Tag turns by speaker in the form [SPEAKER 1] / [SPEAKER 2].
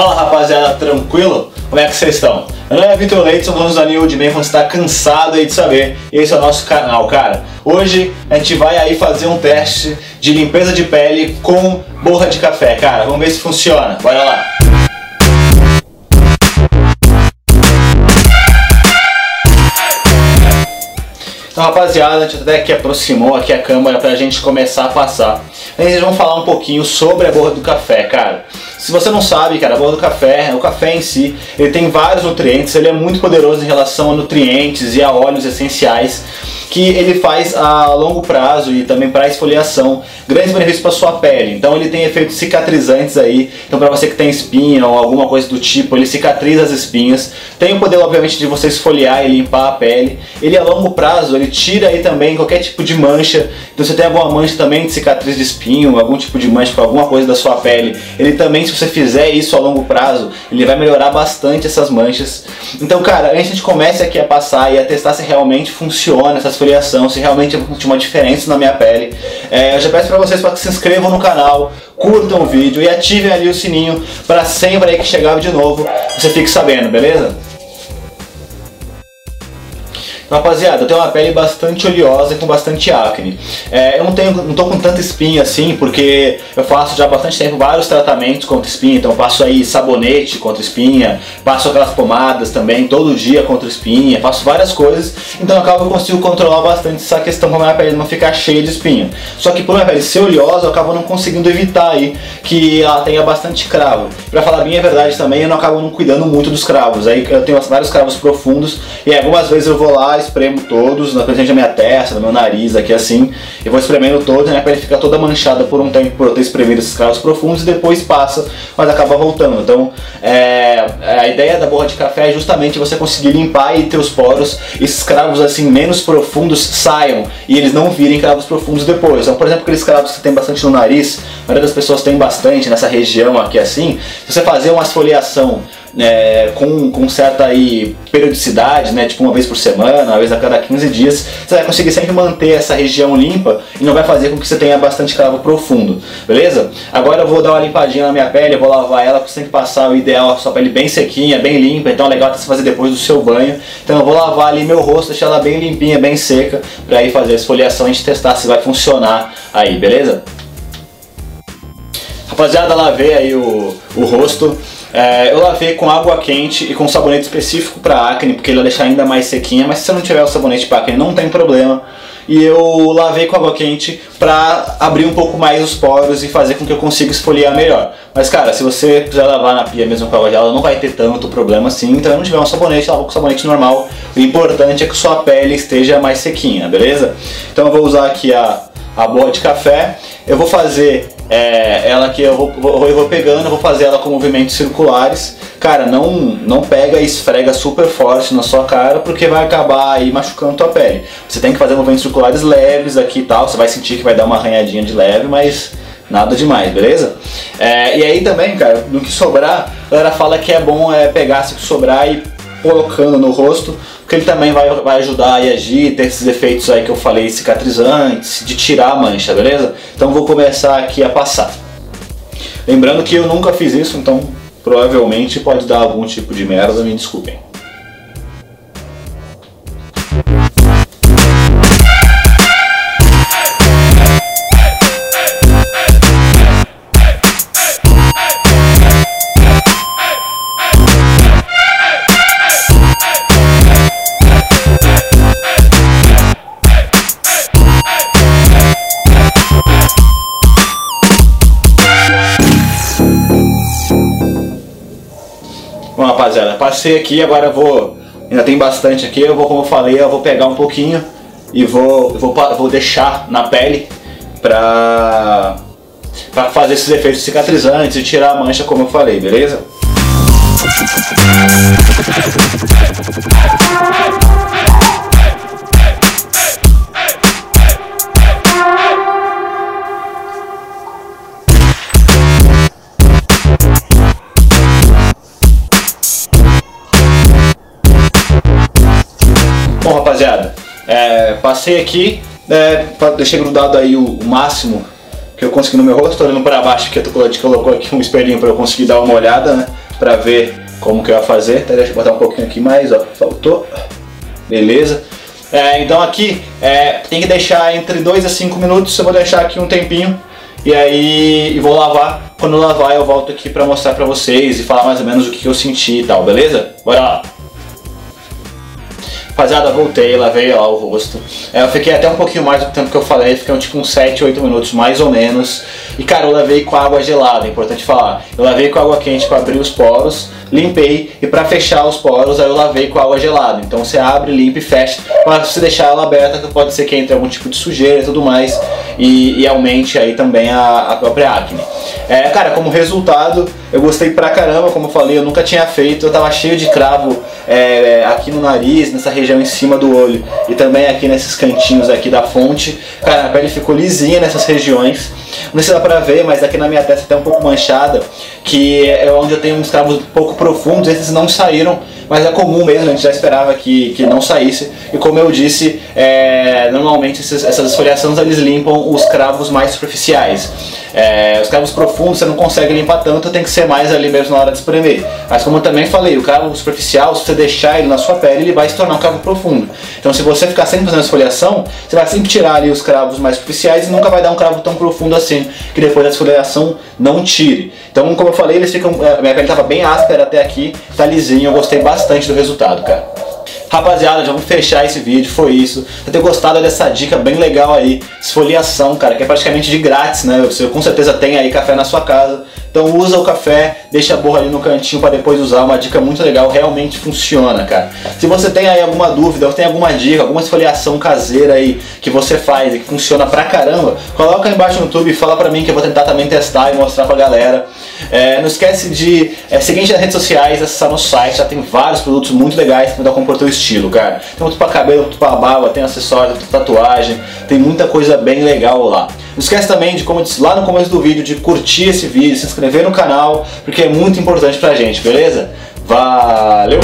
[SPEAKER 1] Fala rapaziada, tranquilo? Como é que vocês estão? Meu nome é Vitor Leite, sou dono da New de Bem, você está cansado aí de saber, e esse é o nosso canal, cara. Hoje a gente vai aí fazer um teste de limpeza de pele com borra de café, cara. Vamos ver se funciona, bora lá. Então rapaziada, a gente até que aproximou aqui a câmera pra gente começar a passar. Eles vão falar um pouquinho sobre a borra do café, cara. Se você não sabe, cara, a borra do café, o café em si, ele tem vários nutrientes, ele é muito poderoso em relação a nutrientes e a óleos essenciais que ele faz a longo prazo e também para esfoliação, grandes benefícios para sua pele. Então ele tem efeitos cicatrizantes aí. Então para você que tem espinha ou alguma coisa do tipo, ele cicatriza as espinhas. Tem o poder obviamente de você esfoliar e limpar a pele. Ele a longo prazo, ele tira aí também qualquer tipo de mancha. Então você tem alguma mancha também de cicatriz de espinho, algum tipo de mancha com alguma coisa da sua pele. Ele também, se você fizer isso a longo prazo, ele vai melhorar bastante essas manchas. Então, cara, antes de começar aqui a passar e a testar se realmente funciona essas esfoliação, se realmente eu uma diferença na minha pele. É, eu já peço para vocês para que se inscrevam no canal, curtam o vídeo e ativem ali o sininho para sempre aí que chegar de novo você fique sabendo, beleza? Rapaziada, eu tenho uma pele bastante oleosa e com bastante acne. É, eu não tenho, não tô com tanta espinha assim, porque eu faço já há bastante tempo vários tratamentos contra espinha, então passo aí sabonete contra espinha, passo aquelas pomadas também todo dia contra espinha, faço várias coisas, então eu acabo eu consigo controlar bastante essa questão para minha pele não ficar cheia de espinha. Só que por minha pele ser oleosa, eu acabo não conseguindo evitar aí que ela tenha bastante cravo. Para falar bem a verdade também, eu não acabo não cuidando muito dos cravos. Aí eu tenho vários cravos profundos e algumas vezes eu vou lá espremo todos na frente da minha testa, no meu nariz, aqui assim, e vou espremendo todos, né, para ele ficar toda manchada por um tempo por eu ter espremido esses cravos profundos e depois passa, mas acaba voltando. Então, é, a ideia da borra de café é justamente você conseguir limpar e ter os poros, esses cravos assim menos profundos saiam e eles não virem cravos profundos depois. Então, por exemplo, aqueles cravos que tem bastante no nariz, a maioria das pessoas tem bastante nessa região aqui assim, se você fazer uma esfoliação é, com, com certa aí, periodicidade, né, tipo uma vez por semana, uma vez a cada 15 dias, você vai conseguir sempre manter essa região limpa e não vai fazer com que você tenha bastante cravo profundo, beleza? Agora eu vou dar uma limpadinha na minha pele, eu vou lavar ela, porque você tem que passar o ideal, a sua pele bem sequinha, bem limpa, então é legal você fazer depois do seu banho. Então eu vou lavar ali meu rosto, deixar ela bem limpinha, bem seca, para ir fazer a esfoliação e a gente testar se vai funcionar aí, beleza? Rapaziada, lavei aí o, o rosto. É, eu lavei com água quente e com sabonete específico para acne, porque ele vai deixar ainda mais sequinha, mas se você não tiver o sabonete para acne não tem problema. E eu lavei com água quente para abrir um pouco mais os poros e fazer com que eu consiga esfoliar melhor. Mas cara, se você quiser lavar na pia mesmo com água gelada, não vai ter tanto problema assim. Então, não tiver um sabonete, lava com sabonete normal. O importante é que sua pele esteja mais sequinha, beleza? Então eu vou usar aqui a, a boa de café. Eu vou fazer é, ela que eu vou, vou, eu vou pegando, eu vou fazer ela com movimentos circulares. Cara, não, não pega e esfrega super forte na sua cara, porque vai acabar aí machucando tua pele. Você tem que fazer movimentos circulares leves aqui e tal, você vai sentir que vai dar uma arranhadinha de leve, mas nada demais, beleza? É, e aí também, cara, no que sobrar, a galera fala que é bom é, pegar se sobrar e colocando no rosto, porque ele também vai, vai ajudar a agir, ter esses efeitos aí que eu falei, cicatrizantes, de tirar a mancha, beleza? Então vou começar aqui a passar. Lembrando que eu nunca fiz isso, então provavelmente pode dar algum tipo de merda, me desculpem. Rapaziada, passei aqui, agora vou. Ainda tem bastante aqui, eu vou, como eu falei, eu vou pegar um pouquinho e vou, vou, vou deixar na pele pra, pra fazer esses efeitos cicatrizantes e tirar a mancha, como eu falei, beleza? Passei aqui, é, deixei grudado aí o, o, máximo que eu consegui no meu rosto, olhando para baixo, que a gente colocou aqui um espelhinho para eu conseguir dar uma olhada, né? pra ver como que eu ia fazer. Tá, deixa eu botar um pouquinho aqui mais, ó, faltou. Beleza. É, então aqui é, tem que deixar entre 2 a 5 minutos, eu vou deixar aqui um tempinho e aí e vou lavar. Quando eu lavar eu volto aqui pra mostrar pra vocês e falar mais ou menos o que eu senti e tal, beleza? Bora lá! Rapaziada, voltei, lavei lá o rosto. É, eu fiquei até um pouquinho mais do tempo que eu falei, fiquei tipo uns 7, 8 minutos mais ou menos. E cara, eu lavei com água gelada, é importante falar. Eu lavei com água quente para abrir os poros, limpei e para fechar os poros aí eu lavei com água gelada. Então você abre, limpa e fecha. Para você deixar ela aberta, pode ser que entre algum tipo de sujeira e tudo mais e, e aumente aí também a, a própria acne. É, cara, como resultado, eu gostei pra caramba, como eu falei, eu nunca tinha feito, eu tava cheio de cravo é, aqui no nariz, nessa região em cima do olho e também aqui nesses cantinhos aqui da fonte. Cara, a pele ficou lisinha nessas regiões. Não sei se dá pra ver, mas aqui na minha testa tá um pouco manchada, que é onde eu tenho uns cravos um pouco profundos, esses não saíram, mas é comum mesmo, a gente já esperava que, que não saísse. E como eu disse, é, normalmente esses, essas esfoliações eles limpam os cravos mais superficiais. É, os cravos profundos você não consegue limpar tanto, tem que ser mais ali mesmo na hora de espremer. Mas como eu também falei, o cravo superficial, se você deixar ele na sua pele, ele vai se tornar um cravo profundo. Então se você ficar sempre fazendo esfoliação, você vai sempre tirar ali os cravos mais superficiais e nunca vai dar um cravo tão profundo assim, que depois da esfoliação não tire. Então como eu falei, eles ficam. É, minha pele estava bem áspera até aqui, tá lisinho, eu gostei bastante do resultado, cara. Rapaziada, já vamos fechar esse vídeo, foi isso. Você ter gostado dessa dica bem legal aí, esfoliação, cara, que é praticamente de grátis, né? Você com certeza tem aí café na sua casa. Então usa o café, deixa a borra ali no cantinho para depois usar, uma dica muito legal, realmente funciona, cara. Se você tem aí alguma dúvida, ou tem alguma dica, alguma esfoliação caseira aí que você faz e que funciona pra caramba, coloca aí embaixo no YouTube e fala pra mim que eu vou tentar também testar e mostrar pra galera. É, não esquece de é, seguir nas redes sociais, acessar no site, já tem vários produtos muito legais que mudam o teu estilo, cara. Tem muito pra cabelo, muito pra barba, tem acessórios, tem tatuagem, tem muita coisa bem legal lá. Não esquece também de, como eu disse lá no começo do vídeo, de curtir esse vídeo, se inscrever no canal, porque é muito importante pra gente, beleza? Valeu!